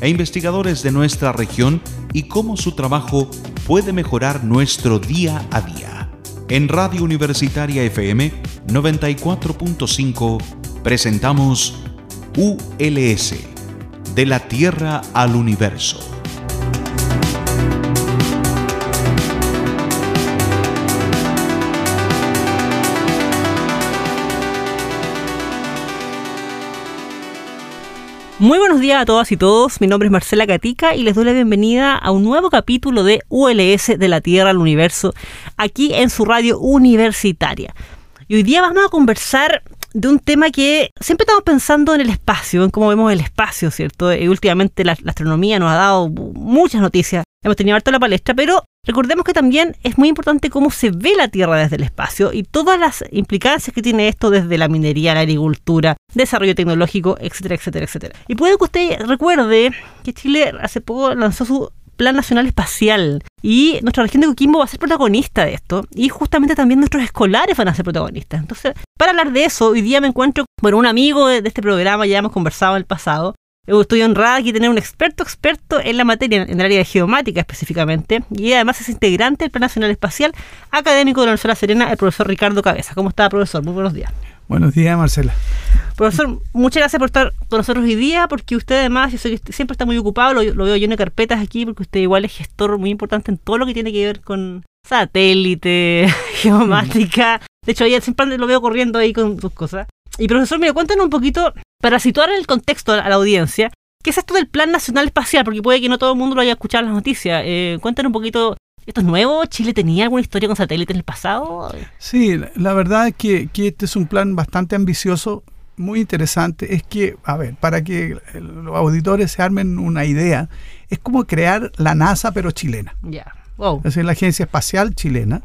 e investigadores de nuestra región y cómo su trabajo puede mejorar nuestro día a día. En Radio Universitaria FM 94.5 presentamos ULS, de la Tierra al Universo. Muy buenos días a todas y todos, mi nombre es Marcela Catica y les doy la bienvenida a un nuevo capítulo de ULS de la Tierra al Universo, aquí en su radio universitaria. Y hoy día vamos a conversar de un tema que siempre estamos pensando en el espacio, en cómo vemos el espacio, ¿cierto? Y últimamente la, astronomía nos ha dado muchas noticias, hemos tenido harto la palestra, pero recordemos que también es muy importante cómo se ve la Tierra desde el espacio y todas las implicancias que tiene esto desde la minería, la agricultura, desarrollo tecnológico, etcétera, etcétera, etcétera. Y puede que usted recuerde que Chile hace poco lanzó su Plan Nacional Espacial. Y nuestra región de Coquimbo va a ser protagonista de esto. Y justamente también nuestros escolares van a ser protagonistas. Entonces, para hablar de eso, hoy día me encuentro con un amigo de este programa, ya hemos conversado en el pasado. Estoy honrada aquí tener un experto experto en la materia, en el área de geomática específicamente, y además es integrante del Plan Nacional Espacial, académico de la Universidad de Serena, el profesor Ricardo Cabeza. ¿Cómo está, profesor? Muy buenos días. Buenos días, Marcela. Profesor, muchas gracias por estar con nosotros hoy día, porque usted además, yo sé que siempre está muy ocupado, lo, veo lleno de carpetas aquí, porque usted igual es gestor muy importante en todo lo que tiene que ver con satélite, geomática. De hecho, ayer siempre lo veo corriendo ahí con sus cosas. Y profesor, mire, cuéntanos un poquito, para situar el contexto a la audiencia, ¿qué es esto del Plan Nacional Espacial? Porque puede que no todo el mundo lo haya escuchado en las noticias. Eh, cuéntanos un poquito ¿Esto es nuevo? ¿Chile tenía alguna historia con satélite en el pasado? Sí, la verdad es que, este es un plan bastante ambicioso, muy interesante. Es que, a ver, para que los auditores se armen una idea, es como crear la NASA pero chilena. Ya, wow. Es decir, la Agencia Espacial Chilena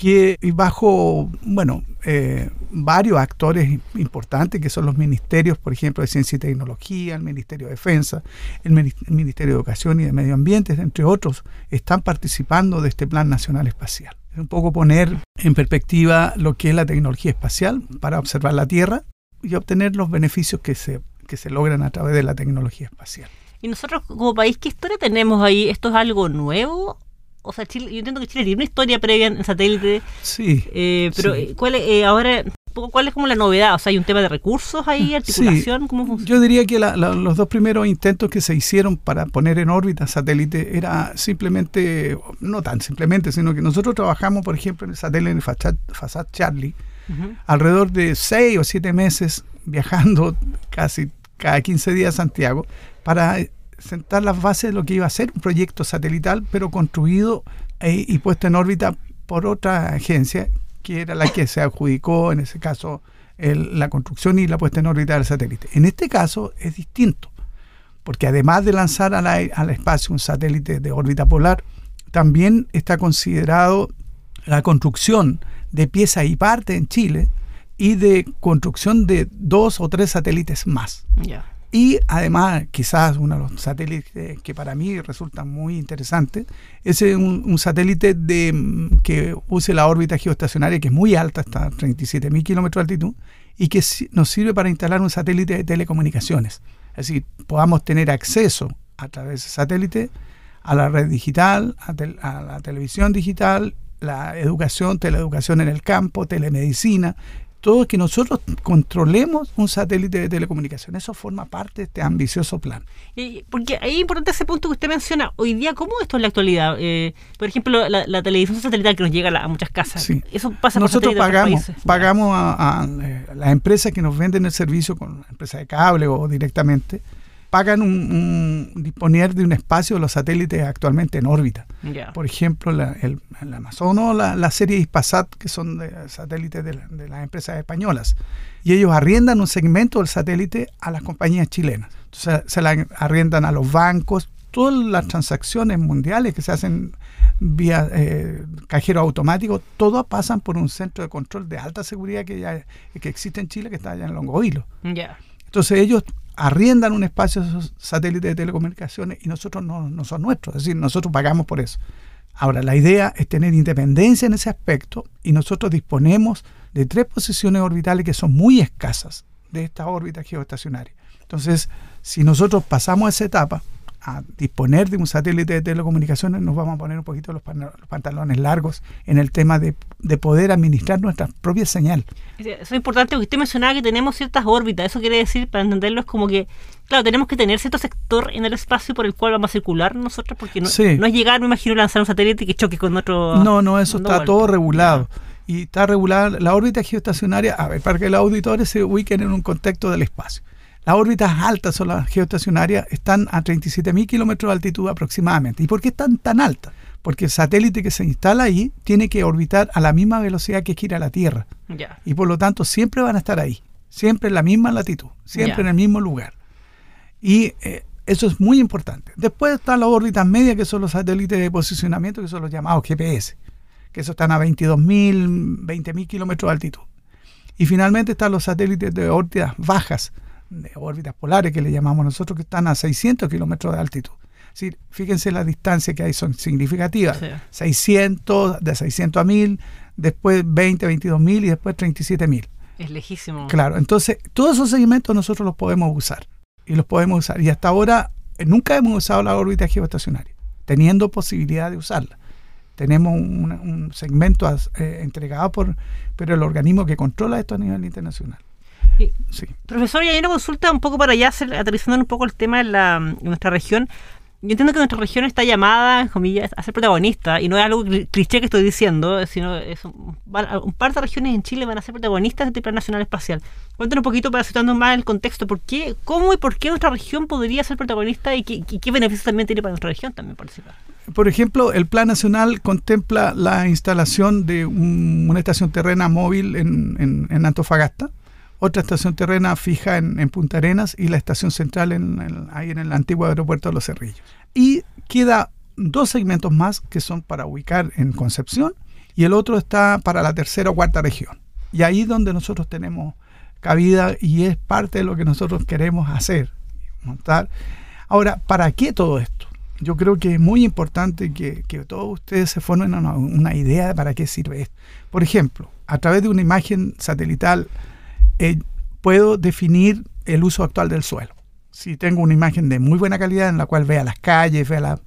que bajo, bueno, eh, varios actores importantes, que son los ministerios, por ejemplo, de Ciencia y Tecnología, el Ministerio de Defensa, el, Ministerio de Educación y de Medio Ambiente, entre otros, están participando de este Plan Nacional Espacial. Es un poco poner en perspectiva lo que es la tecnología espacial para observar la Tierra y obtener los beneficios que se, que se logran a través de la tecnología espacial. ¿Y nosotros como país qué historia tenemos ahí? ¿Esto es algo nuevo o sea, Chile, yo entiendo que Chile tiene una historia previa en satélite. Sí. Eh, pero eh, ¿cuál es, eh, ahora, ¿cuál es como la novedad? O sea, hay un tema de recursos ahí, articulación, ¿cómo funciona? Yo diría que los dos primeros intentos que se hicieron para poner en órbita satélite era simplemente, no tan simplemente, sino que nosotros trabajamos, por ejemplo, en el satélite Fasad Charlie, alrededor de seis o siete meses viajando casi cada 15 días a Santiago para sentar las bases de lo que iba a ser un proyecto satelital, pero construido eh, y puesto en órbita por otra agencia, que era la que se adjudicó, en ese caso, la construcción y la puesta en órbita del satélite. En este caso es distinto, porque además de lanzar al, espacio un satélite de órbita polar, también está considerado la construcción de piezas y partes en Chile y de construcción de dos o tres satélites más. Y además, quizás uno de los satélites que para mí resulta muy interesante, es un, satélite de, mm, que use la órbita geoestacionaria, que es muy alta, hasta 37.000 kilómetros de altitud, y que nos sirve para instalar un satélite de telecomunicaciones. Es decir, podamos tener acceso a través de satélite a la red digital, a, a la televisión digital, la educación, teleeducación en el campo, telemedicina, todo que nosotros controlemos un satélite de telecomunicación. Eso forma parte de este ambicioso plan. Y porque ahí es importante ese punto que usted menciona. Hoy día, ¿cómo esto en la actualidad? Eh, por ejemplo, la, televisión satelital que nos llega a, muchas casas. Sí. Eso pasa Nosotros pagamos, pagamos a, a, eh, las empresas que nos venden el servicio, con empresas de cable o directamente, pagan un, disponer de un espacio de los satélites actualmente en órbita. Por ejemplo, la, el, Amazon o la, serie Ispasat, que son de, satélites de, las empresas españolas. Y ellos arriendan un segmento del satélite a las compañías chilenas. Entonces, se la arriendan a los bancos. Todas las transacciones mundiales que se hacen vía eh, cajero automático, todos pasan por un centro de control de alta seguridad que ya que existe en Chile, que está allá en Longoilo. Ya. Entonces ellos arriendan un espacio a esos satélites de telecomunicaciones y nosotros no, no son nuestros, es decir, nosotros pagamos por eso. Ahora, la idea es tener independencia en ese aspecto y nosotros disponemos de tres posiciones orbitales que son muy escasas de esta órbita geoestacionaria. Entonces, si nosotros pasamos esa etapa, a disponer de un satélite de telecomunicaciones, nos vamos a poner un poquito los, pan- los pantalones largos en el tema de, de poder administrar nuestra propia señal. Eso es importante porque usted mencionaba que tenemos ciertas órbitas. Eso quiere decir, para entenderlo, es como que, claro, tenemos que tener cierto sector en el espacio por el cual vamos a circular nosotros, porque no, Sí. no es llegar, me imagino, lanzar un satélite que choque con otro. No, no, eso está todo regulado. Y está regulada la órbita geoestacionaria, a ver, para que los auditores se ubiquen en un contexto del espacio. Las órbitas altas son las geoestacionarias, están a 37.000 kilómetros de altitud aproximadamente. ¿Y por qué están tan altas? Porque el satélite que se instala ahí tiene que orbitar a la misma velocidad que gira la Tierra. Y por lo tanto siempre van a estar ahí, siempre en la misma latitud, siempre en el mismo lugar. Y eh, eso es muy importante. Después están las órbitas medias, que son los satélites de posicionamiento, que son los llamados GPS, que esos están a 22.000, 20.000 kilómetros de altitud. Y finalmente están los satélites de órbitas bajas, de órbitas polares, que le llamamos nosotros, que están a 600 kilómetros de altitud. Decir, fíjense las distancias que hay, son significativas. Sí. 600, de 600 a 1000, después 20, 22 mil y después 37 mil. Es lejísimo. Claro, entonces todos esos segmentos nosotros los podemos usar y los podemos usar. Y hasta ahora eh, nunca hemos usado la órbita geoestacionaria, teniendo posibilidad de usarla. Tenemos un, un segmento eh, entregado por pero el organismo que controla esto a nivel internacional. Sí. Profesor, y hay una consulta un poco para allá, aterrizando un poco el tema en, la, nuestra región. Yo entiendo que nuestra región está llamada, en comillas, a ser protagonista, y no es algo cli- cliché que estoy diciendo, sino es un, par de regiones en Chile van a ser protagonistas de este Plan Nacional Espacial. Cuéntanos un poquito para situarnos más el contexto, ¿por qué, cómo y por qué nuestra región podría ser protagonista y qué, y qué beneficios también tiene para nuestra región también participar? Por ejemplo, el Plan Nacional contempla la instalación de un- una estación terrena móvil en, en- en Antofagasta, otra estación terrena fija en, Punta Arenas y la estación central en, ahí en el antiguo aeropuerto de Los Cerrillos. Y queda dos segmentos más que son para ubicar en Concepción y el otro está para la tercera o cuarta región. Y ahí es donde nosotros tenemos cabida y es parte de lo que nosotros queremos hacer, montar. Ahora, ¿para qué todo esto? Yo creo que es muy importante que, que todos ustedes se formen una, una idea de para qué sirve esto. Por ejemplo, a través de una imagen satelital eh, puedo definir el uso actual del suelo. Si tengo una imagen de muy buena calidad en la cual vea las calles, vea la-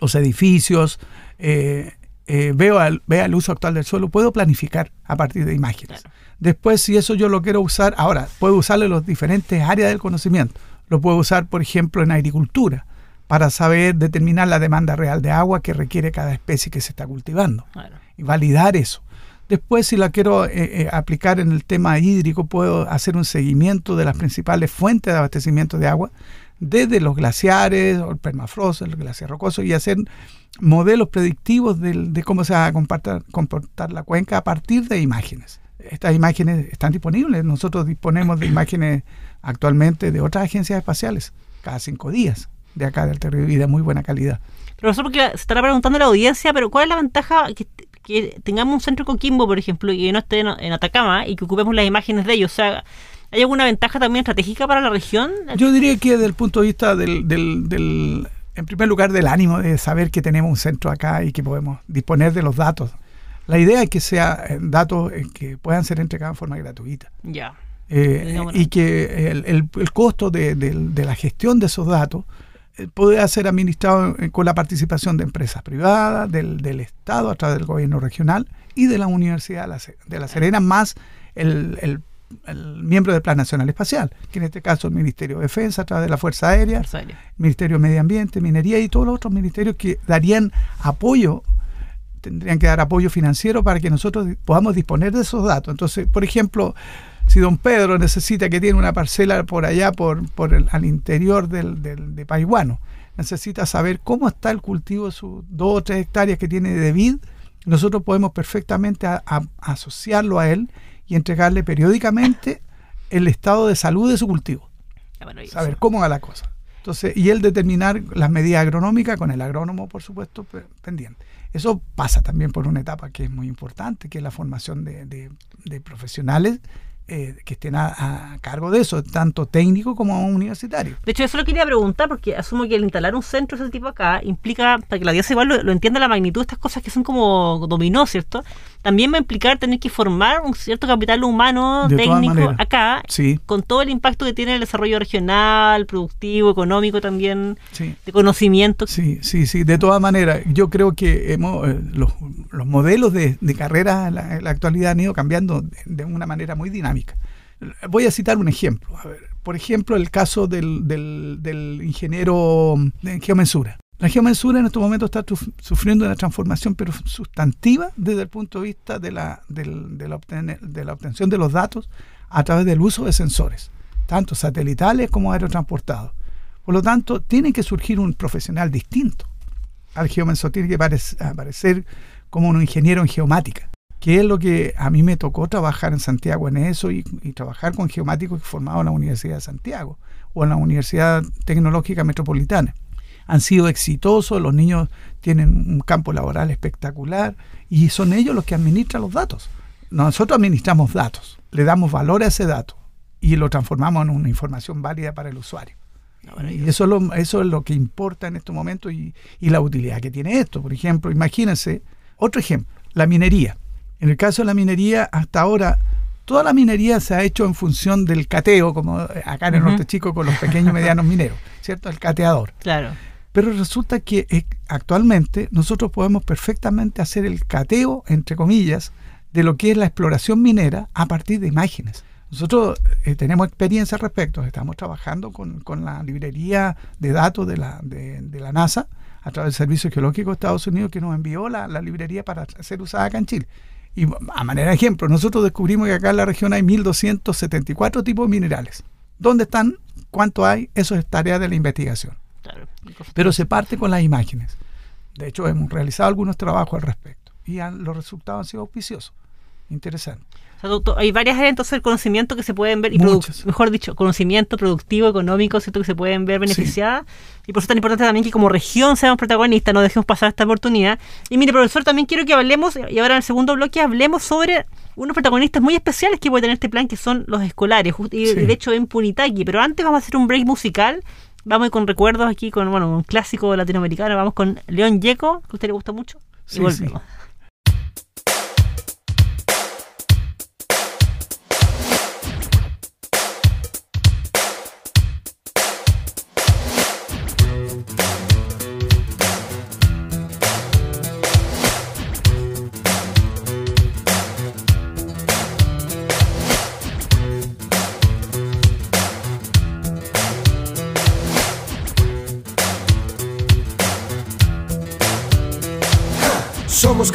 los edificios, eh, eh, veo vea el uso actual del suelo, puedo planificar a partir de imágenes. Claro. Después, si eso yo lo quiero usar, ahora puedo usarlo en las diferentes áreas del conocimiento. Lo puedo usar, por ejemplo, en agricultura, para saber determinar la demanda real de agua que requiere cada especie que se está cultivando Claro. y validar eso. Después, si la quiero eh, eh, aplicar en el tema hídrico, puedo hacer un seguimiento de las principales fuentes de abastecimiento de agua, desde los glaciares, o el permafrost, el glaciar rocoso, y hacer modelos predictivos del- de cómo se va a comportar, comportar la cuenca a partir de imágenes. Estas imágenes están disponibles. Nosotros disponemos de imágenes actualmente de otras agencias espaciales, cada cinco días, de acá del territorio y de muy buena calidad. Profesor, porque se estará preguntando la audiencia, pero ¿cuál es la ventaja que, que tengamos un centro Coquimbo, por ejemplo, y que no esté en, en Atacama y que ocupemos las imágenes de ellos? O sea, ¿hay alguna ventaja también estratégica para la región? Yo diría que desde el punto de vista del, del, del- en primer lugar, del ánimo de saber que tenemos un centro acá y que podemos disponer de los datos. La idea es que sean datos eh, que puedan ser entregados en forma gratuita. Ya. Eh, y que el, el- el costo de la gestión de esos datos eh, pueda ser administrado eh, con la participación de empresas privadas, del, del Estado a través del gobierno regional y de la Universidad de La, Se- de La Serena, más el, el- el miembro del Plan Nacional Espacial, que en este caso el Ministerio de Defensa a través de la Fuerza Aérea, Fuerza Aérea. Ministerio de Medio Ambiente, Minería y todos los otros ministerios que darían apoyo, tendrían que dar apoyo financiero para que nosotros podamos disponer de esos datos. Entonces, por ejemplo, si don Pedro necesita que tiene una parcela por allá, por, por el, al interior del, del- de Paiguano, necesita saber cómo está el cultivo de sus dos o tres hectáreas que tiene de vid, nosotros podemos perfectamente a- a- asociarlo a él y entregarle periódicamente el estado de salud de su cultivo, saber cómo va la cosa. Entonces, y él determinar las medidas agronómicas con el agrónomo, por supuesto, pendiente. Eso pasa también por una etapa que es muy importante, que es la formación de, de profesionales eh, que estén a, cargo de eso, tanto técnico como universitario. De hecho, eso lo quería preguntar porque asumo que el instalar un centro de ese tipo acá implica, para que la diosa igual lo, entienda la magnitud de estas cosas que son como dominó, ¿cierto? También va a implicar tener que formar un cierto capital humano técnico acá, con todo el impacto que tiene el desarrollo regional, productivo, económico también, de conocimiento. Sí, sí, sí, de todas maneras, yo creo que hemos, eh, los, modelos de, carrera en la, actualidad han ido cambiando de una manera muy dinámica Voy a citar un ejemplo. por ejemplo, el caso del, ingeniero de geomensura. La geomensura en este momento está sufriendo una transformación pero sustantiva desde el punto de vista de la obtención de los datos a través del uso de sensores, tanto satelitales como aerotransportados. Por lo tanto, tiene que surgir un profesional distinto al geomensor, tiene que aparecer como un ingeniero en geomática que es lo que a mí me tocó trabajar en Santiago en eso y, trabajar con geomáticos que formaban en la Universidad de Santiago o en la Universidad Tecnológica Metropolitana. Han sido exitosos, los niños tienen un campo laboral espectacular y son ellos los que administran los datos. Nosotros administramos datos, le damos valor a ese dato y lo transformamos en una información válida para el usuario. Y eso es, lo, eso es lo que importa en estos momentos y, y la utilidad que tiene esto. Por ejemplo, imagínense, otro ejemplo, la minería en el caso de la minería, hasta ahora, toda la minería se ha hecho en función del cateo, como acá en el norte chico con los pequeños y medianos mineros, ¿cierto? El cateador. Claro. Pero resulta que eh, actualmente nosotros podemos perfectamente hacer el cateo, entre comillas, de lo que es la exploración minera a partir de imágenes. Nosotros eh, tenemos experiencia al respecto, estamos trabajando con, la librería de datos de la, de, la NASA a través del Servicio Geológico de Estados Unidos que nos envió la, la librería para ser usada acá en Chile. Y a manera de ejemplo, nosotros descubrimos que acá en la región hay 1.274 tipos de minerales. ¿Dónde están? ¿Cuánto hay? Eso es tarea de la investigación. Pero se parte con las imágenes. De hecho, hemos realizado algunos trabajos al respecto y los resultados han sido auspiciosos. Interesante hay varias áreas entonces del conocimiento que se pueden ver, y mejor dicho, conocimiento productivo, económico, ¿cierto? que se pueden ver beneficiadas. Y por eso es tan importante también que como región seamos protagonistas, no dejemos pasar esta oportunidad. Y mire, profesor, también quiero que hablemos, y ahora en el segundo bloque hablemos sobre unos protagonistas muy especiales que puede tener este plan, que son los escolares, y de hecho en Punitaki. Pero antes vamos a hacer un break musical. Vamos con recuerdos aquí con bueno, un clásico latinoamericano. Vamos con León Yeco, que a usted le gusta mucho. Y volvemos. Somos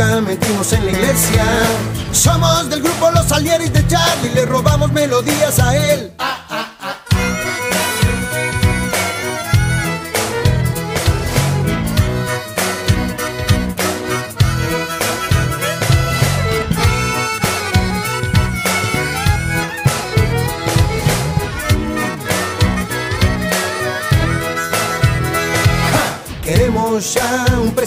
Metimos en la iglesia. Somos del grupo Los Alieris de Charlie, le robamos melodías a él.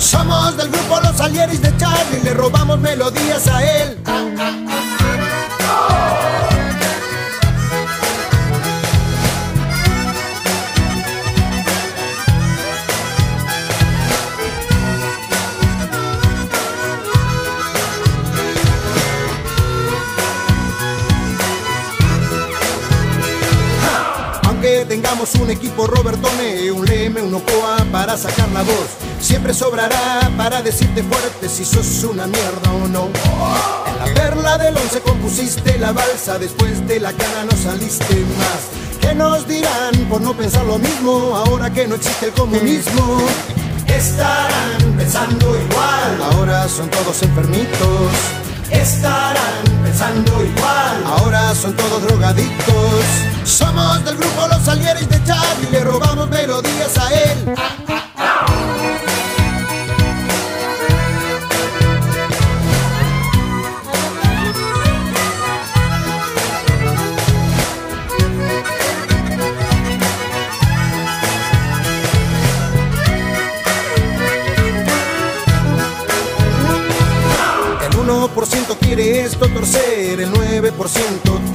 Somos del grupo Los Alieris de Charlie, le robamos melodías a él. Aunque Tengamos un equipo Robertone, un Leme, un Ocoa para sacar la voz Siempre sobrará para decirte fuerte si sos una mierda o no. En la perla del once compusiste la balsa, después de la cana no saliste más. ¿Qué nos dirán por no pensar lo mismo ahora que no existe el comunismo? Estarán pensando igual, ahora son todos enfermitos. Estarán pensando igual, ahora son todos drogadictos. Somos del grupo Los Salieres de Charlie, le robamos melodías a él.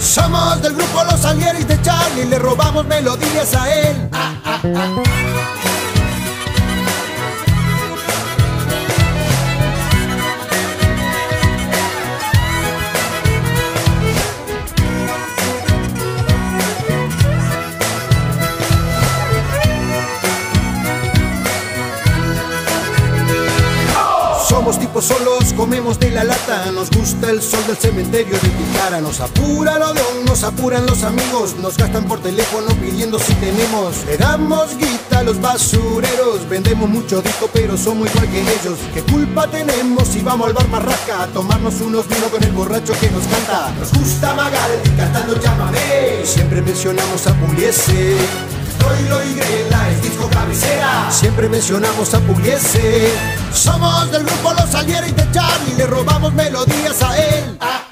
Somos del grupo Los Alieris de Charlie, le robamos melodías a él. Somos tipos solos, comemos de la lata Nos gusta el sol del cementerio de Ticara Nos apura lo de un, nos apuran los amigos Nos gastan por teléfono pidiendo si tenemos. Le damos guita a los basureros Vendemos mucho disco pero somos igual que ellos. ¿Qué culpa tenemos si vamos al bar Marraca A tomarnos unos vinos con el borracho que nos canta Nos gusta Magaldi cantando Llámame Siempre mencionamos a Pugliese Troilo y Grela es disco cabecera. Siempre mencionamos a Pugliese. Somos del grupo Los Alieres de Charlie, le robamos melodías a él. Ah.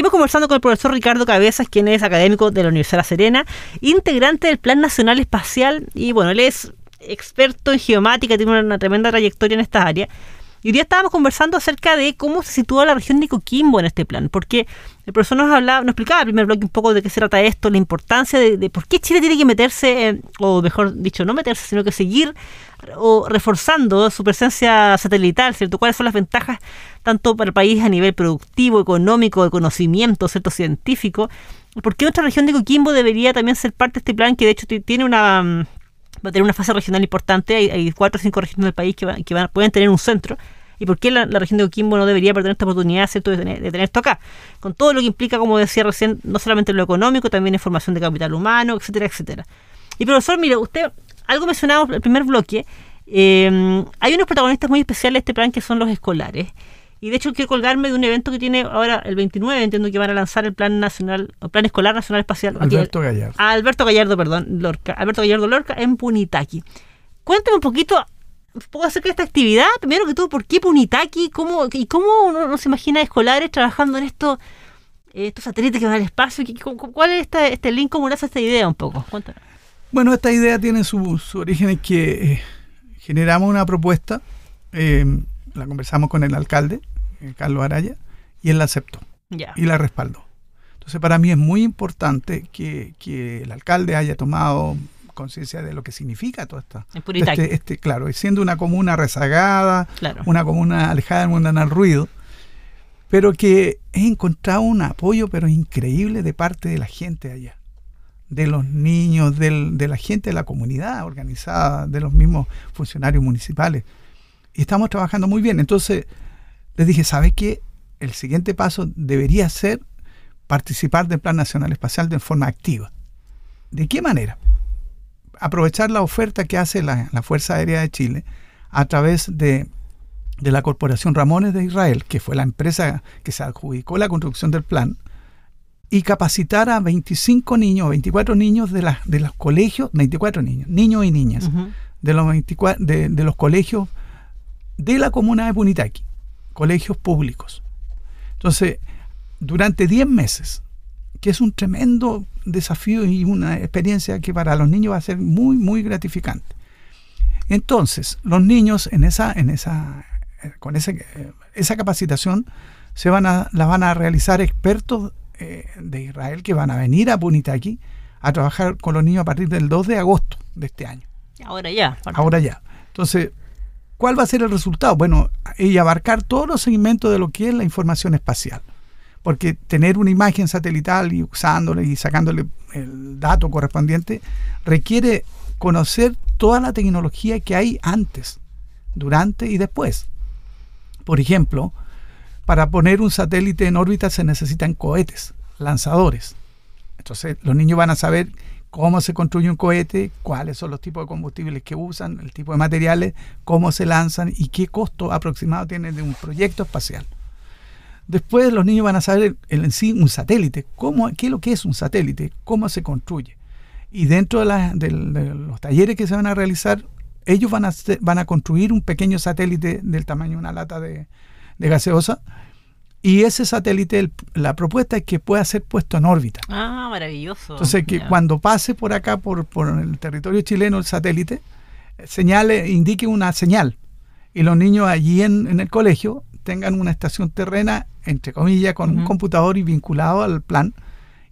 Seguimos conversando con el profesor Ricardo Cabezas, quien es académico de la Universidad de La Serena, integrante del Plan Nacional Espacial, y bueno, él es experto en geomática, tiene una, tremenda trayectoria en esta área. Y hoy día estábamos conversando acerca de cómo se sitúa la región de Coquimbo en este plan, porque el profesor nos hablaba, nos explicaba en el primer bloque un poco de qué se trata esto, la importancia de, de por qué Chile tiene que meterse, eh, o mejor dicho, no meterse, sino que seguir o reforzando su presencia satelital, ¿cierto? ¿Cuáles son las ventajas tanto para el país a nivel productivo, económico, de conocimiento, ¿cierto? Científico. ¿Por qué nuestra región de Coquimbo debería también ser parte de este plan que de hecho tiene una mm, va a tener una fase regional importante. Hay, hay cuatro o cinco regiones del país que, van, que van, pueden tener un centro. ¿Y por qué la, región de Coquimbo no debería perder esta oportunidad. De, tener, esto acá? Con todo lo que implica, como decía recién, no solamente lo económico, también en formación de capital humano, etcétera, etcétera. Y profesor, mire, usted, algo mencionado en el primer bloque, eh, hay unos protagonistas muy especiales de este plan que son los escolares. Y de hecho quiero colgarme de un evento que tiene ahora el 29, entiendo que van a lanzar el Plan Nacional, el Plan Escolar Nacional Espacial. Alberto Gallardo. A Alberto Gallardo, perdón, Lorca. Alberto Gallardo Lorca en Punitaqui. Cuéntame un poquito, poco acerca de esta actividad. Primero que todo, ¿por qué Punitaqui? ¿Cómo, ¿Y cómo uno, uno se imagina escolares trabajando en esto, eh, estos satélites que van al espacio? ¿Cuál es este, este link? ¿Cómo nace esta idea un poco? Cuéntame. Bueno, esta idea tiene su, su origen en que eh, generamos una propuesta, eh, la conversamos con el alcalde, eh, Carlos Araya, y él la aceptó y la respaldó. Entonces, para mí es muy importante que, que el alcalde haya tomado conciencia de lo que significa todo esto. Este, este, claro, y siendo una comuna rezagada, Claro. una comuna alejada del mundanal ruido, pero que he encontrado un apoyo pero increíble de parte de la gente allá, de los niños, del- de la gente de la comunidad organizada, de los mismos funcionarios municipales. Y estamos trabajando muy bien. Entonces les dije, ¿sabe qué? El siguiente paso debería ser participar del Plan Nacional Espacial de forma activa. ¿De qué manera? Aprovechar la oferta que hace la, Fuerza Aérea de Chile a través de, de, la Corporación Ramones de Israel, que fue la empresa que se adjudicó la construcción del plan, y capacitar a 25 niños, 24 niños de, de los colegios, 24 niños, niños y niñas, de, los 24, de, de los colegios de la comuna de Punitaqui, colegios públicos. Entonces, durante 10 meses, que es un tremendo desafío y una experiencia que para los niños va a ser muy, muy gratificante. Entonces, los niños en esa, en esa, con ese, esa capacitación se van a, la van a realizar expertos eh, de Israel que van a venir a Punitaqui a trabajar con los niños a partir del 2 de agosto de este año. Ahora ya. Ahora ya. Entonces, ¿cuál va a ser el resultado? Bueno, y abarcar todos los segmentos de lo que es la información espacial porque tener una imagen satelital y usándole y sacándole el dato correspondiente requiere conocer toda la tecnología que hay antes, durante y después. Por ejemplo, para poner un satélite en órbita se necesitan cohetes, lanzadores. Entonces los niños van a saber cómo se construye un cohete, cuáles son los tipos de combustibles que usan, el tipo de materiales, cómo se lanzan y qué costo aproximado tiene de un proyecto espacial. Después los niños van a saber en sí un satélite, qué es lo que es un satélite, cómo se construye. Y dentro de, los talleres que se van a realizar, ellos van a, construir un pequeño satélite del tamaño de una lata de, gaseosa. Y ese satélite, la propuesta es que pueda ser puesto en órbita. Ah, maravilloso. Entonces, que cuando pase por acá, por, por el territorio chileno, el satélite, señale, indique una señal. Y los niños allí en, en el colegio tengan una estación terrena entre comillas, con un computador y vinculado al plan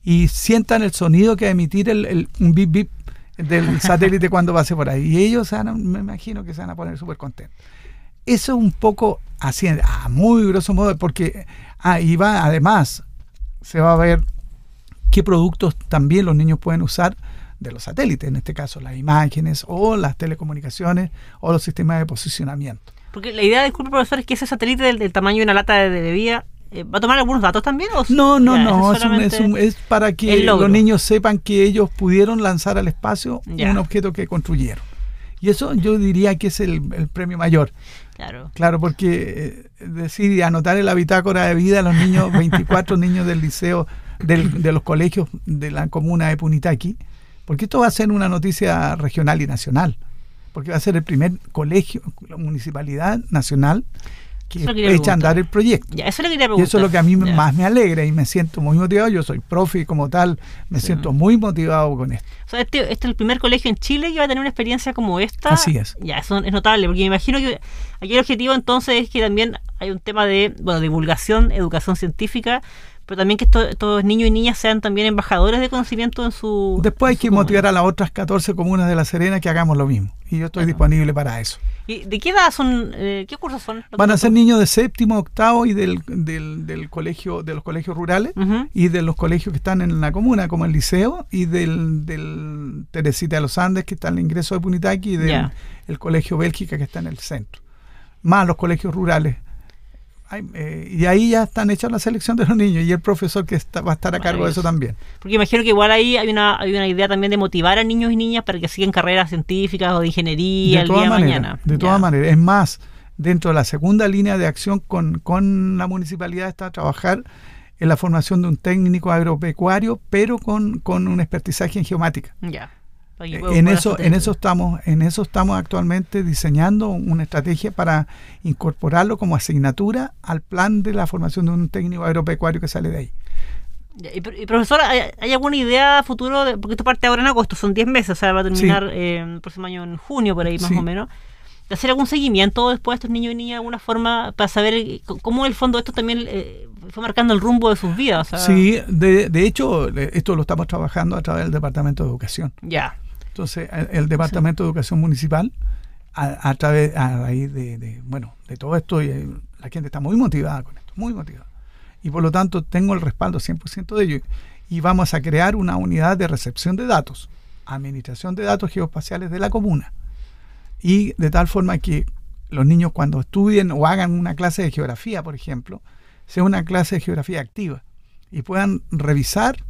y sientan el sonido que va a emitir el, un bip bip del satélite cuando pase por ahí. Y ellos me imagino que se van a poner súper contentos. Eso es un poco así, a muy grosso modo, porque ahí va, además, se va a ver qué productos también los niños pueden usar de los satélites, en este caso las imágenes o las telecomunicaciones o los sistemas de posicionamiento. Porque la idea, disculpe profesor, es que ese satélite del, tamaño de una lata de bebida eh, ¿Va a tomar algunos datos también? no, no, no. Es, para que los niños sepan que ellos pudieron lanzar al espacio un objeto que construyeron. Y eso yo diría que es el, premio mayor. Claro. Claro, porque eh, decir anotar en la bitácora de vida a los niños, 24 niños del liceo, de los colegios de la comuna de Punitaqui, porque esto va a ser una noticia regional y nacional, porque va a ser el primer colegio, la municipalidad nacional que echa a andar el proyecto. y eso es lo que a mí más me alegra y me siento muy motivado. Yo soy profe y como tal me siento muy motivado con esto. este, este, es el primer colegio en Chile que va a tener una experiencia como esta. Así es. Ya, eso es notable, porque me imagino que aquí el objetivo entonces es que también hay un tema de bueno, divulgación, educación científica, pero también que estos, niños y niñas sean también embajadores de conocimiento en su... Después hay que motivar a las otras 14 comunas de La Serena que hagamos lo mismo. Y yo estoy disponible para eso. ¿Y de qué edad son? Eh, ¿Qué cursos son? Van a ser niños de séptimo, octavo y del, del, colegio, de los colegios rurales y de los colegios que están en la comuna, como el liceo, y del, del Teresita de los Andes, que está en el ingreso de Punitaqui, y del el colegio Bélgica, que está en el centro. Más los colegios rurales eh, y ahí ya están hechas la selección de los niños y el profesor que va a estar a cargo de eso también. Porque imagino que igual ahí hay una, hay una idea también de motivar a niños y niñas para que sigan carreras científicas o de ingeniería el día de mañana. De todas maneras. Es más, dentro de la segunda línea de acción con, con la municipalidad está a trabajar en la formación de un técnico agropecuario, pero con, con un expertizaje en geomática. Ya. Eh, en eso, en eso estamos, en eso estamos actualmente diseñando una estrategia para incorporarlo como asignatura al plan de la formación de un técnico agropecuario que sale de ahí. Y, profesor, ¿hay, alguna idea futuro? porque esto parte ahora en agosto, son 10 meses, o sea, va a terminar eh, el próximo año en junio, por ahí más o menos. ¿De hacer algún seguimiento después a estos niños y niñas de alguna forma para saber eh, cómo el fondo esto también fue marcando el rumbo de sus vidas? Sí, de, de hecho, esto lo estamos trabajando a través del Departamento de Educación. Ya. Entonces, el, Departamento de Educación Municipal, a, través, a raíz de, bueno, de todo esto, eh, la gente está muy motivada con esto, muy motivada. Y por lo tanto, tengo el respaldo 100% de ello. Y vamos a crear una unidad de recepción de datos, administración de datos geoespaciales de la comuna. Y de tal forma que los niños cuando estudien o hagan una clase de geografía, por ejemplo, sea una clase de geografía activa y puedan revisar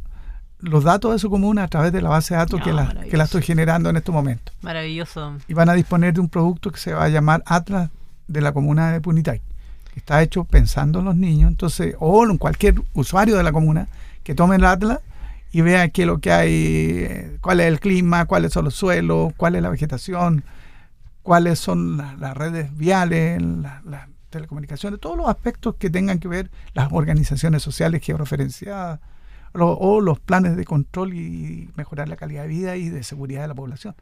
los datos de su comuna a través de la base de datos que, la, que la estoy generando en este momento. Maravilloso. Y van a disponer de un producto que se va a llamar Atlas de la comuna de Punitay, que está hecho pensando en los niños, entonces, o en cualquier usuario de la comuna que tome el Atlas y vea qué es lo que hay, cuál es el clima, cuáles son los suelos, cuál es la vegetación, cuáles son las redes viales, las telecomunicaciones, todos los aspectos que tengan que ver las organizaciones sociales georreferenciadas o los planes de control y mejorar la calidad de vida y de seguridad de la población.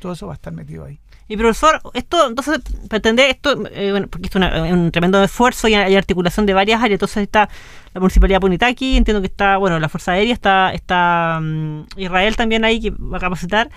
Todo eso va a estar metido ahí. Y profesor, esto entonces pretende esto, eh, bueno, porque esto es un tremendo esfuerzo y hay articulación de varias áreas. Entonces está la municipalidad de Punitaki, entiendo que está, bueno, la Fuerza Aérea, está, está mm, Israel también ahí que va a capacitar.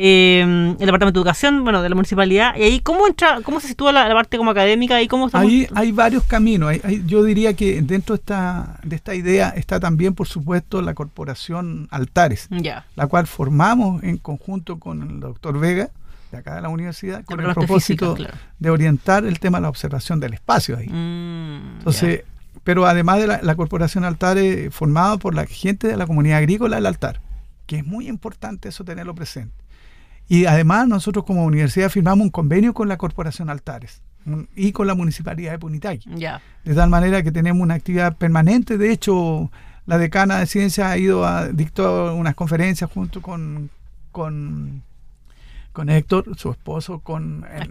Eh, el departamento de educación, bueno, de la municipalidad. Y ahí, ¿cómo entra, cómo se sitúa la, parte como académica? y cómo Ahí hay varios caminos. yo diría que dentro de esta, de esta idea está también, por supuesto, la corporación Altares, la cual formamos en conjunto con el doctor Vega, de acá de la universidad, con el propósito de orientar el tema de la observación del espacio ahí. Mm, Entonces, pero además de la, la corporación Altares, formada por la gente de la comunidad agrícola del altar, que es muy importante eso tenerlo presente y además nosotros como universidad firmamos un convenio con la Corporación Altares y con la Municipalidad de Punitaqui. De tal manera que tenemos una actividad permanente. De hecho, la decana de ciencias ha ido a dictar unas conferencias junto con, con, con Héctor, su esposo, con el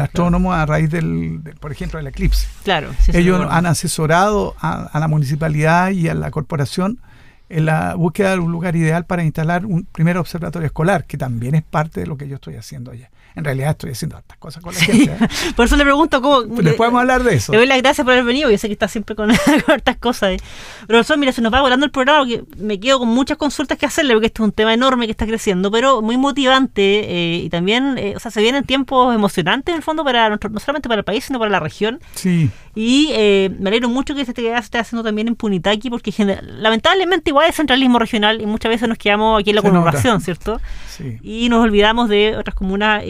astrónomo, a, raíz del, por ejemplo, del eclipse. Claro. Ellos han asesorado a, a la municipalidad y a la corporación en la búsqueda de un lugar ideal para instalar un primer observatorio escolar, que también es parte de lo que yo estoy haciendo allá. En realidad estoy haciendo estas cosas con la gente. ¿eh? Por eso le pregunto cómo... Le, podemos hablar de eso. Le doy las gracias por haber venido, yo sé que está siempre con, estas cosas. ¿eh? Profesor, mira, se nos va volando el programa porque me quedo con muchas consultas que hacerle, porque esto es un tema enorme que está creciendo, pero muy motivante eh, y también, eh, o sea, se vienen tiempos emocionantes en el fondo para nuestro, no solamente para el país, sino para la región. Sí. Y me alegro mucho que se esté haciendo también en Punitaki, porque lamentablemente igual es centralismo regional y muchas veces nos quedamos aquí en la conurbación, ¿cierto? Sí. Y nos olvidamos de otras comunas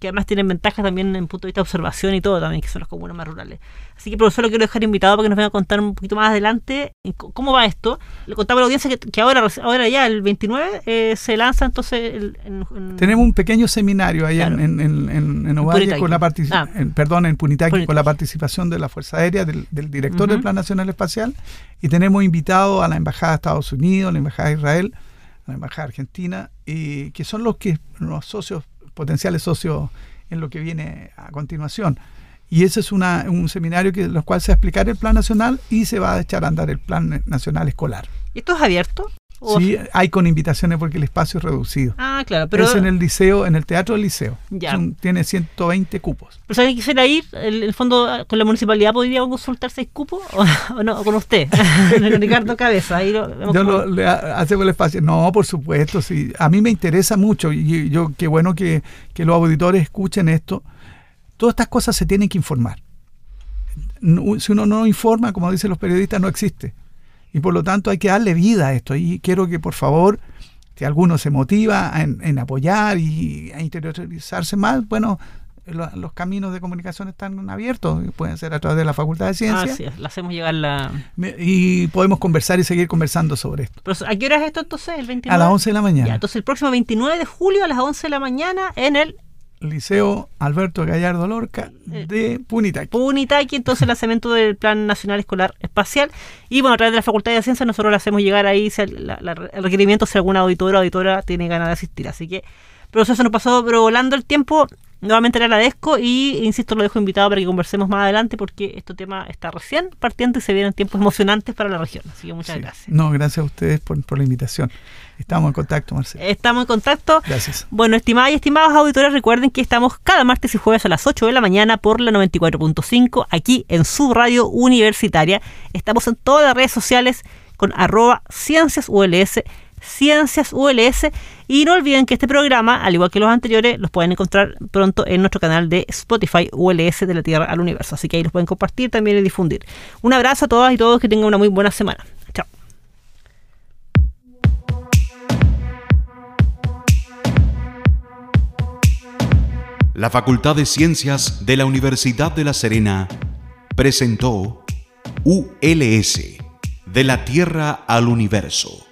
que además tienen ventajas también en punto de vista de observación y todo también, que son las comunas más rurales. Así que profesor lo quiero dejar invitado para que nos venga a contar un poquito más adelante cómo va esto. Le contaba a la audiencia que, ahora, ahora ya, el 29, eh, se lanza entonces... Tenemos un pequeño seminario ahí en, en, en, Ovalle con la ah. perdón, en Punitaqui, con la participación de la Fuerza Aérea, del, director del Plan Nacional Espacial, y tenemos invitado a la Embajada de Estados Unidos, la Embajada de Israel, la Embajada Argentina, y que son los que los socios potenciales socios en lo que viene a continuación. Y ese es una, un seminario que los cual se va a explicar el plan nacional y se va a echar a andar el plan nacional escolar. ¿Y esto es abierto? Sí, hay con invitaciones porque el espacio es reducido. Ah, claro, pero... Es en el liceo, en el teatro del liceo. Ya. tiene 120 cupos. Pero si alguien quisiera ir, el, el, fondo con la municipalidad podría consultar seis cupos o, no, con usted, Ricardo Cabeza. Ahí lo, yo lo, le hacemos el espacio. No, por supuesto, sí. A mí me interesa mucho y yo qué bueno que, que los auditores escuchen esto. Todas estas cosas se tienen que informar. Si uno no informa, como dicen los periodistas, no existe. Y por lo tanto hay que darle vida a esto. Y quiero que por favor, si alguno se motiva en, apoyar y a interiorizarse más, bueno, los caminos de comunicación están abiertos, pueden ser a través de la Facultad de Ciencias. Ah, sí, hacemos llegar la... Y podemos conversar y seguir conversando sobre esto. ¿A qué hora es esto entonces? ¿El 29? A las 11 de la mañana. entonces el próximo 29 de julio a las 11 de la mañana en el Liceo Alberto Gallardo Lorca eh, de Punitaqui. Punitaqui, entonces el lanzamiento del Plan Nacional Escolar Espacial. Y bueno, a través de la Facultad de Ciencias nosotros le hacemos llegar ahí el requerimiento si alguna auditora o auditora tiene ganas de asistir. Así que, pero eso se nos pasó pero volando el tiempo. Nuevamente le agradezco y, insisto, lo dejo invitado para que conversemos más adelante porque este tema está recién partiendo y se vienen tiempos emocionantes para la región. Así que muchas gracias. No, gracias a ustedes por, por la invitación. Estamos en contacto, Marcelo. Estamos en contacto. Gracias. Bueno, estimadas y estimados auditores, recuerden que estamos cada martes y jueves a las 8 de la mañana por la 94.5 aquí en su radio universitaria. Estamos en todas las redes sociales con arroba ciencias ULS, ciencias ULS. Y no olviden que este programa, al igual que los anteriores, los pueden encontrar pronto en nuestro canal de Spotify ULS de la Tierra al Universo. Así que ahí los pueden compartir también y difundir. Un abrazo a todas y todos, que tengan una muy buena semana. la Facultad de Ciencias de la Universidad de La Serena presentó ULS De la Tierra al Universo.